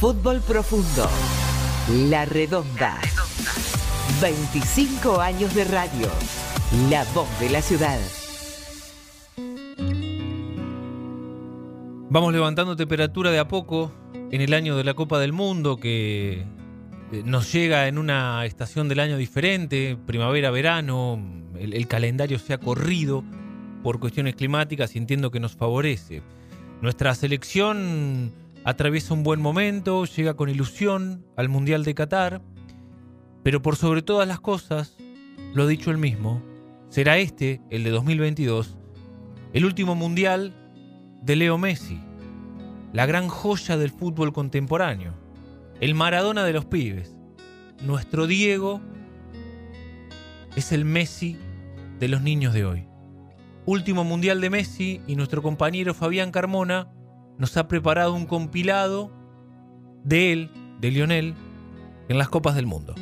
Fútbol Profundo. La Redonda. 25 años de radio. La voz de la ciudad. Vamos levantando temperatura de a poco en el año de la Copa del Mundo que eh, nos llega en una estación del año diferente, primavera, verano, el, el calendario se ha corrido por cuestiones climáticas y entiendo que nos favorece. Nuestra selección atraviesa un buen momento, llega con ilusión al Mundial de Qatar, pero por sobre todas las cosas, lo ha dicho él mismo, será este, el de 2022, el último Mundial de Leo Messi, la gran joya del fútbol contemporáneo, el Maradona de los pibes. Nuestro Diego es el Messi de los niños de hoy. Último Mundial de Messi y nuestro compañero Fabián Carmona nos ha preparado un compilado de él, de Lionel, en las Copas del Mundo.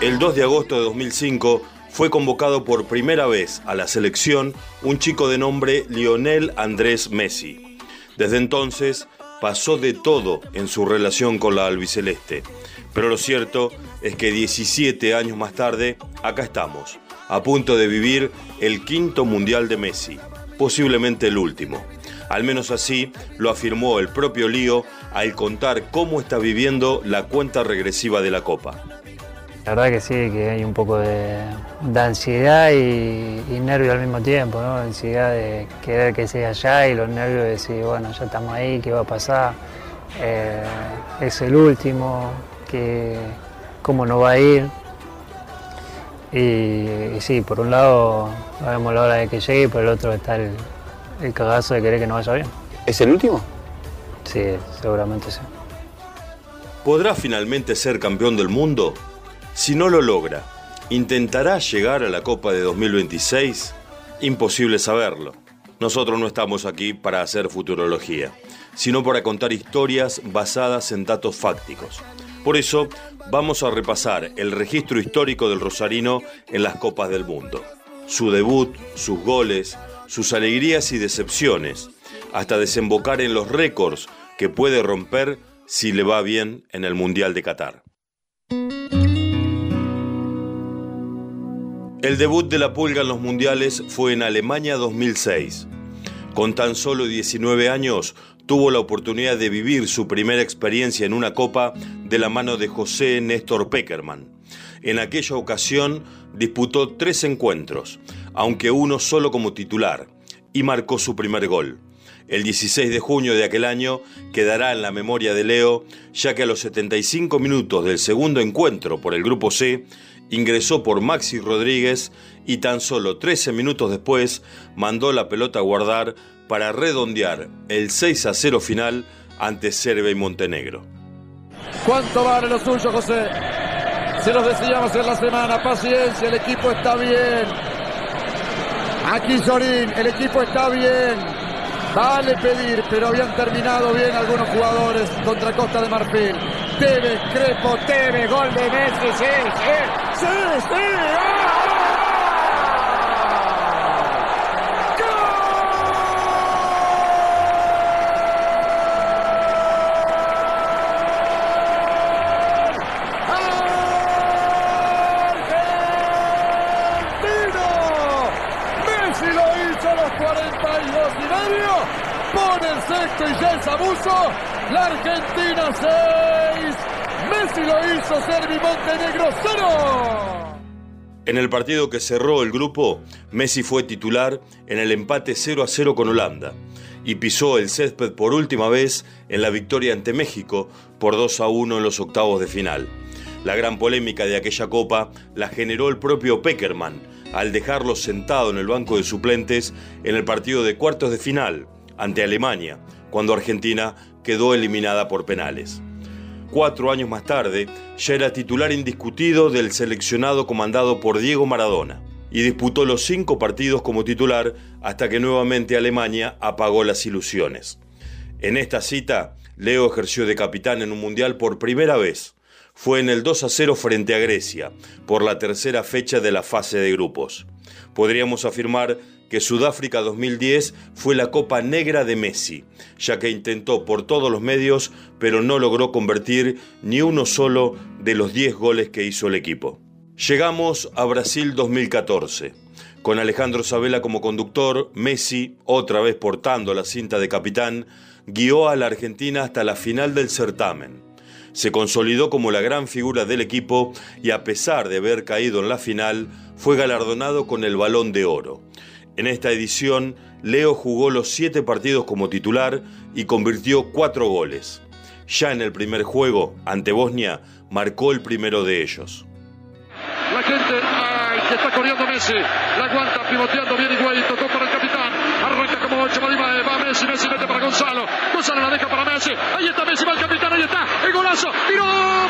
El 2 de agosto de 2005 fue convocado por primera vez a la selección un chico de nombre Lionel Andrés Messi. Desde entonces pasó de todo en su relación con la albiceleste, pero lo cierto es que 17 años más tarde, acá estamos, a punto de vivir el quinto mundial de Messi, posiblemente el último. Al menos así lo afirmó el propio Lío al contar cómo está viviendo la cuenta regresiva de la Copa. La verdad que sí, que hay un poco de, de ansiedad y, y, nervio al mismo tiempo, ¿no? Ansiedad de querer que sea allá y los nervios de decir, bueno, ya estamos ahí, ¿qué va a pasar? Eh, es el último, que, ¿cómo no va a ir? Y, y, sí, por un lado vemos la hora de que llegue y por el otro está el, el cagazo de querer que no vaya bien. ¿Es el último? Sí, seguramente sí. ¿Podrá finalmente ser campeón del mundo? Si no lo logra, ¿intentará llegar a la Copa de 2026? Imposible saberlo. Nosotros no estamos aquí para hacer futurología, sino para contar historias basadas en datos fácticos. Por eso, vamos a repasar el registro histórico del Rosarino en las Copas del Mundo. Su debut, sus goles, sus alegrías y decepciones, hasta desembocar en los récords que puede romper si le va bien en el Mundial de Qatar. El debut de la pulga en los mundiales fue en Alemania 2006. Con tan solo 19 años, tuvo la oportunidad de vivir su primera experiencia en una copa de la mano de José Néstor Peckerman. En aquella ocasión disputó tres encuentros, aunque uno solo como titular, y marcó su primer gol. El 16 de junio de aquel año quedará en la memoria de Leo, ya que a los 75 minutos del segundo encuentro por el Grupo C, ingresó por Maxi Rodríguez y tan solo 13 minutos después mandó la pelota a guardar para redondear el 6 a 0 final ante Serbia y Montenegro. ¿Cuánto vale lo suyo, José? Se los decíamos en la semana, paciencia, el equipo está bien. Aquí Sorín, el equipo está bien. Vale pedir, pero habían terminado bien algunos jugadores contra Costa de Marfil. Tevez, Crepo, Tevez, gol de Messi, sí, sí, sí, sí. ¡Ah! Messi lo hizo a los 42 y medio. Pone el sexto y ya es abuso. La Argentina 6. Messi lo hizo, Servi Montenegro 0. En el partido que cerró el grupo, Messi fue titular en el empate 0 a 0 con Holanda y pisó el césped por última vez en la victoria ante México por 2 a 1 en los octavos de final. La gran polémica de aquella copa la generó el propio Peckerman al dejarlo sentado en el banco de suplentes en el partido de cuartos de final ante Alemania, cuando Argentina quedó eliminada por penales. Cuatro años más tarde, ya era titular indiscutido del seleccionado comandado por Diego Maradona y disputó los cinco partidos como titular hasta que nuevamente Alemania apagó las ilusiones. En esta cita, Leo ejerció de capitán en un mundial por primera vez. fue en el 2 a 0 frente a Grecia, por la tercera fecha de la fase de grupos. Podríamos afirmar que Sudáfrica 2010 fue la Copa Negra de Messi, ya que intentó por todos los medios, pero no logró convertir ni uno solo de los 10 goles que hizo el equipo. Llegamos a Brasil 2014. Con Alejandro Sabela como conductor, Messi, otra vez portando la cinta de capitán, guió a la Argentina hasta la final del certamen. Se consolidó como la gran figura del equipo y a pesar de haber caído en la final, fue galardonado con el balón de oro. En esta edición, Leo jugó los siete partidos como titular y convirtió cuatro goles. Ya en el primer juego, ante Bosnia, marcó el primero de ellos. La gente, ay, que está corriendo Messi. La aguanta pivoteando bien Higuaín. Tocó para el capitán. Arranca como ocho. Va, va Messi. Messi mete para Gonzalo. Gonzalo la deja para Messi. Ahí está Messi. Va el capitán. Ahí está. El golazo. Tiró.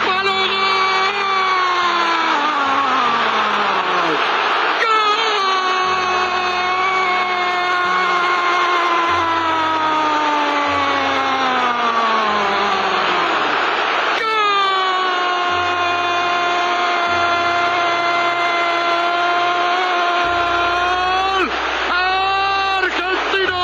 Palo. ¡Gol! ¡Gol! Argentino,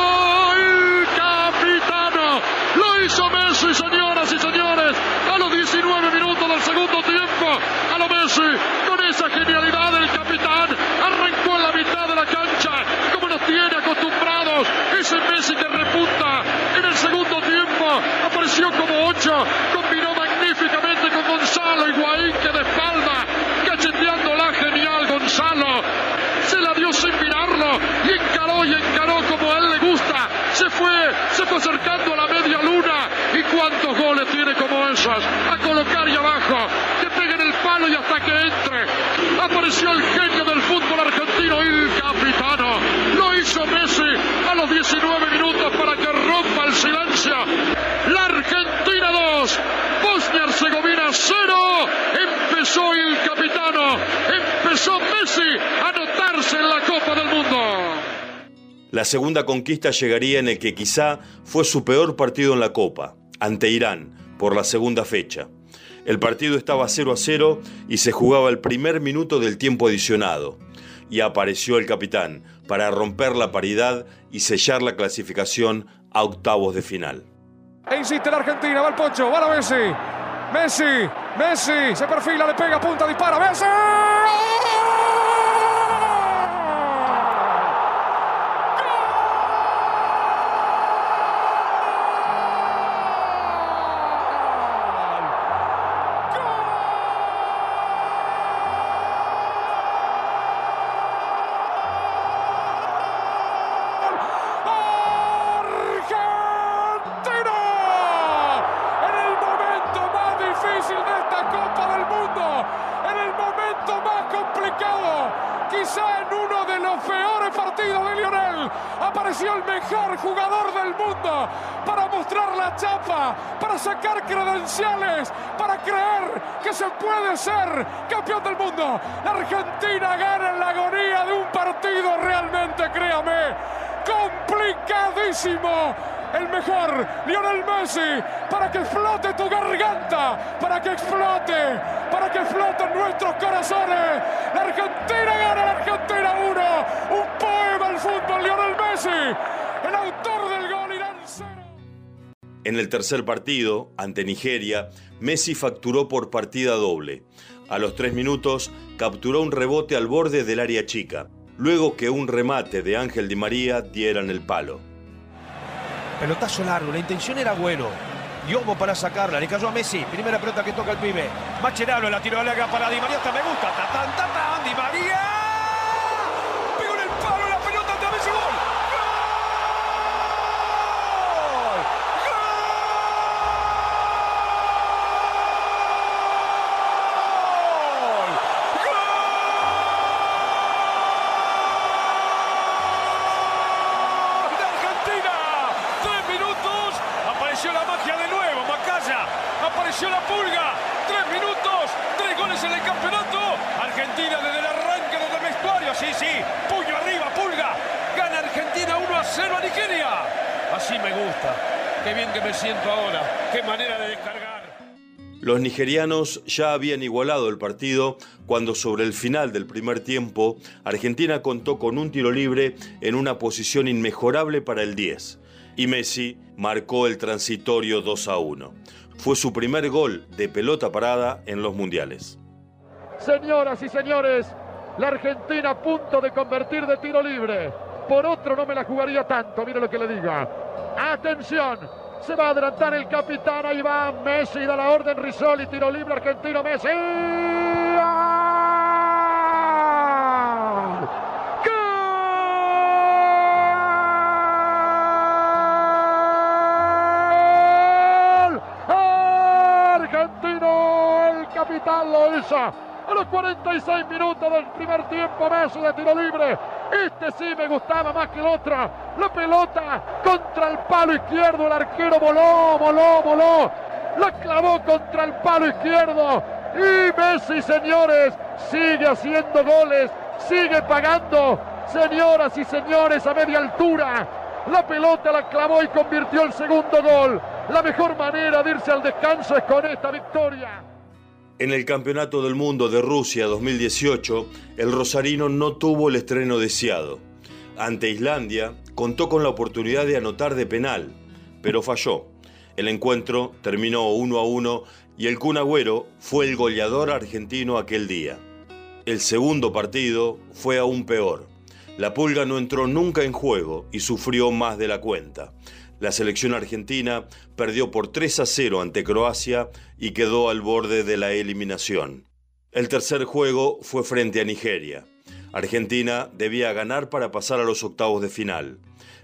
el capitano. Lo hizo Messi, señoras y señores. A los 19 minutos del segundo tiempo. A lo Con esa genialidad del capitán. Arrancó en la mitad de la cancha. Como nos tiene acostumbrados. Ese Messi que repunta en el segundo tiempo. Apareció como ocho. Combinó magníficamente con Gonzalo Higuaín que de espalda. Cacheteándola genial Gonzalo se la dio sin mirarlo y encaró y encaró como a él le gusta. Se fue, se fue acercando a la media luna. ¿Y cuántos goles tiene como esos? A colocar y abajo, y hasta que entre. Apareció el genio del fútbol argentino, el capitano. Lo hizo Messi a los 19 minutos para que rompa el silencio. La Argentina 2, Bosnia-Herzegovina 0. Empezó el capitano, empezó Messi a anotarse en la Copa del Mundo. La segunda conquista llegaría en el que quizá fue su peor partido en la Copa, ante Irán, por la segunda fecha. El partido estaba 0 a 0 y se jugaba el primer minuto del tiempo adicionado. Y apareció el capitán para romper la paridad y sellar la clasificación a octavos de final. E insiste la Argentina, va el Pocho, va la Messi. Messi, Messi, se perfila, le pega, punta, dispara, Messi. Jugador del mundo para mostrar la chapa, para sacar credenciales, para creer que se puede ser campeón del mundo. La Argentina gana en la agonía de un partido realmente, créame, complicadísimo. El mejor, Lionel Messi, para que explote tu garganta, para que explote, para que exploten nuestros corazones. La Argentina gana, la Argentina 1. Un poema al fútbol, Lionel Messi, En el tercer partido, ante Nigeria, Messi facturó por partida doble. A los tres minutos, capturó un rebote al borde del área chica, luego que un remate de Ángel Di María diera en el palo. Pelotazo largo, la intención era bueno. Yobo para sacarla, le cayó a Messi. Primera pelota que toca el pibe. Macherano la tiró larga para Di María. Hasta me gusta. Di María. Pegó en el palo la pelota de Messi. Gol. ¡Gol! ¡Gol! ¡Gol de Argentina! Tres minutos. Apareció la magia de nuevo. Macaya. Apareció la pulga. Tres minutos. Tres en el campeonato. Argentina desde el arranque desde el vestuario. Sí, sí. Puño arriba, pulga. Gana Argentina 1 a 0 a Nigeria. Así me gusta. Qué bien que me siento ahora. Qué manera de descargar. Los nigerianos ya habían igualado el partido cuando sobre el final del primer tiempo Argentina contó con un tiro libre en una posición inmejorable para el 10 y Messi marcó el transitorio 2 a 1. Fue su primer gol de pelota parada en los mundiales. Señoras y señores, la Argentina a punto de convertir de tiro libre. Por otro no me la jugaría tanto, mire lo que le diga. Atención, se va a adelantar el capitán, ahí va Messi, da la orden Risoli, tiro libre argentino Messi. ¡Gol! Argentino, el capitán lo hizo. A los 46 minutos del primer tiempo, Messi de tiro libre. Este sí me gustaba más que el otro. La pelota contra el palo izquierdo. El arquero voló, voló, voló. La clavó contra el palo izquierdo. Y Messi, señores, sigue haciendo goles. Sigue pagando. Señoras y señores, a media altura. La pelota la clavó y convirtió el segundo gol. La mejor manera de irse al descanso es con esta victoria. En el Campeonato del Mundo de Rusia 2018, el rosarino no tuvo el estreno deseado. Ante Islandia, contó con la oportunidad de anotar de penal, pero falló. El encuentro terminó 1 a 1 y el Kun Agüero fue el goleador argentino aquel día. El segundo partido fue aún peor. La Pulga no entró nunca en juego y sufrió más de la cuenta. La selección argentina perdió por 3 a 0 ante Croacia y quedó al borde de la eliminación. El tercer juego fue frente a Nigeria. Argentina debía ganar para pasar a los octavos de final.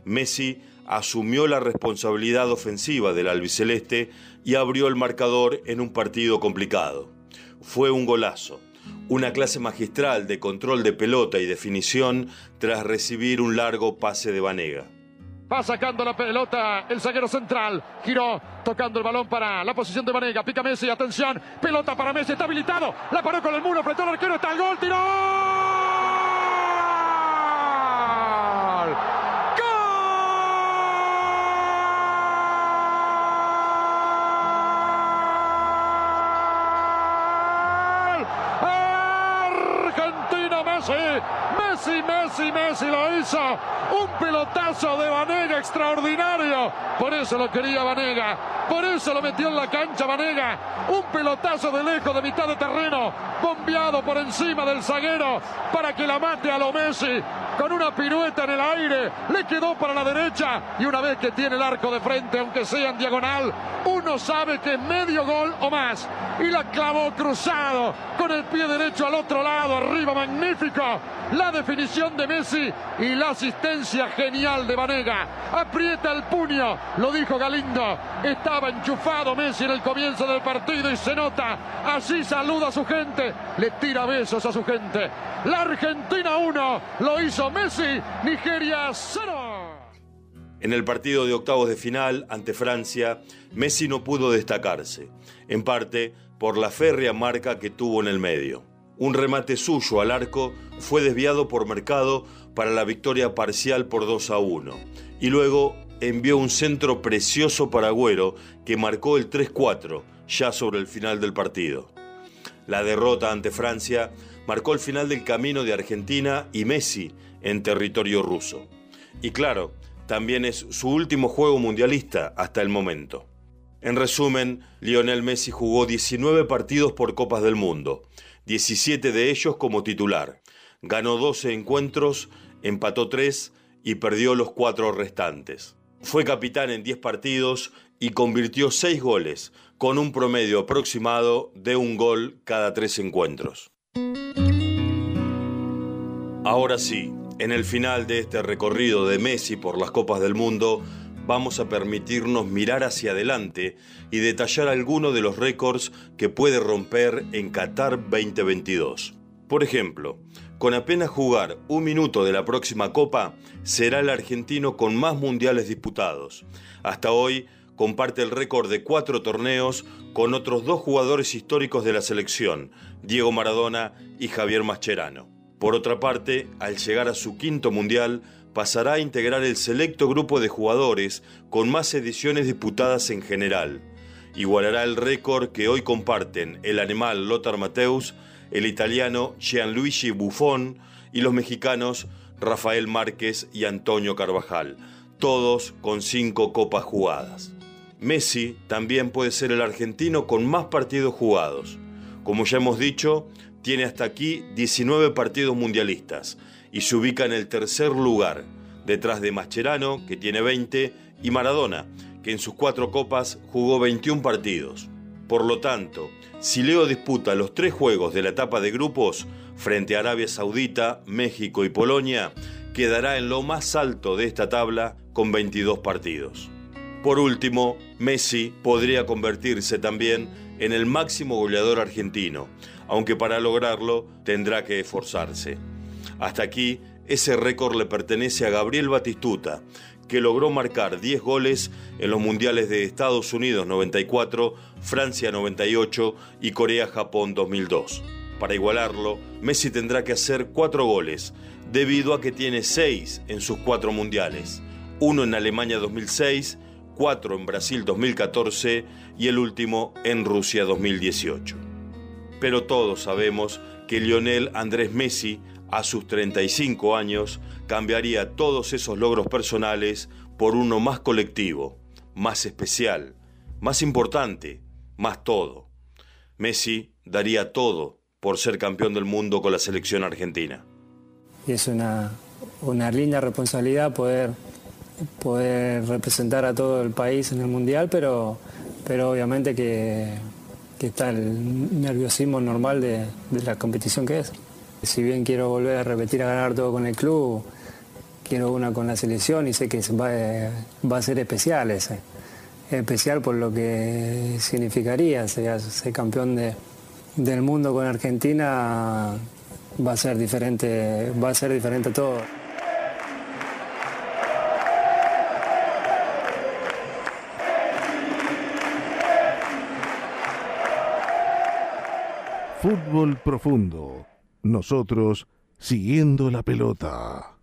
Messi asumió la responsabilidad ofensiva del albiceleste y abrió el marcador en un partido complicado. Fue un golazo, una clase magistral de control de pelota y definición tras recibir un largo pase de Vanega. Va sacando la pelota el zaguero central. Giró tocando el balón para la posición de Vanega. Pica Messi, atención. Pelota para Messi, está habilitado. La paró con el muro, apretó el arquero, está el gol, tiró. Messi, Messi, Messi, Messi lo hizo. Un pelotazo de Vanega extraordinario. Por eso lo quería Vanega. Por eso lo metió en la cancha Vanega. Un pelotazo de lejos de mitad de terreno. Bombeado por encima del zaguero para que la mate a lo Messi. Con una pirueta en el aire. Le quedó para la derecha. Y una vez que tiene el arco de frente, aunque sea en diagonal, uno sabe que es medio gol o más. Y la clavó cruzado con el pie derecho al otro lado. Arriba, magnífico. La definición de Messi y la asistencia genial de Vanega. Aprieta el puño, lo dijo Galindo. Estaba enchufado Messi en el comienzo del partido y se nota. Así saluda a su gente, le tira besos a su gente. La Argentina 1 lo hizo Messi, Nigeria 0. En el partido de octavos de final ante Francia, Messi no pudo destacarse, en parte por la férrea marca que tuvo en el medio. Un remate suyo al arco fue desviado por Mercado para la victoria parcial por 2 a 1 y luego envió un centro precioso para Agüero que marcó el 3-4 ya sobre el final del partido. La derrota ante Francia marcó el final del camino de Argentina y Messi en territorio ruso. Y claro, también es su último juego mundialista hasta el momento. En resumen, Lionel Messi jugó 19 partidos por Copas del Mundo, 17 de ellos como titular. Ganó 12 encuentros, empató 3 y perdió los 4 restantes. Fue capitán en 10 partidos y convirtió 6 goles, con un promedio aproximado de un gol cada 3 encuentros. Ahora sí, en el final de este recorrido de Messi por las Copas del Mundo, vamos a permitirnos mirar hacia adelante y detallar algunos de los récords que puede romper en Qatar 2022. Por ejemplo, con apenas jugar un minuto de la próxima Copa, será el argentino con más mundiales disputados. Hasta hoy comparte el récord de cuatro torneos con otros dos jugadores históricos de la selección, Diego Maradona y Javier Mascherano. Por otra parte, al llegar a su quinto mundial, pasará a integrar el selecto grupo de jugadores con más ediciones disputadas en general. igualará el récord que hoy comparten el animal Lothar Mateus, el italiano Gianluigi Buffon y los mexicanos Rafael Márquez y Antonio Carvajal, todos con cinco copas jugadas. Messi también puede ser el argentino con más partidos jugados. Como ya hemos dicho, tiene hasta aquí 19 partidos mundialistas y se ubica en el tercer lugar, detrás de Mascherano, que tiene 20, y Maradona, que en sus cuatro copas jugó 21 partidos. Por lo tanto, si Leo disputa los tres juegos de la etapa de grupos frente a Arabia Saudita, México y Polonia, quedará en lo más alto de esta tabla con 22 partidos. Por último, Messi podría convertirse también en el máximo goleador argentino, aunque para lograrlo tendrá que esforzarse. Hasta aquí, ese récord le pertenece a Gabriel Batistuta, que logró marcar 10 goles en los Mundiales de Estados Unidos 94, Francia 98 y Corea-Japón 2002. Para igualarlo, Messi tendrá que hacer 4 goles, debido a que tiene 6 en sus 4 Mundiales, uno en Alemania 2006, 4 en Brasil 2014 y el último en Rusia 2018. Pero todos sabemos que Lionel Andrés Messi a sus 35 años cambiaría todos esos logros personales por uno más colectivo, más especial, más importante, más todo. Messi daría todo por ser campeón del mundo con la selección argentina. Y es una, una linda responsabilidad poder, poder representar a todo el país en el Mundial, pero, pero obviamente que, que está el nerviosismo normal de, de la competición que es. Si bien quiero volver a repetir a ganar todo con el club, quiero una con la selección y sé que va, a ser especial ese. Especial por lo que significaría ser, campeón del mundo con Argentina va a ser diferente, va a ser diferente todo. Fútbol profundo nosotros siguiendo la pelota.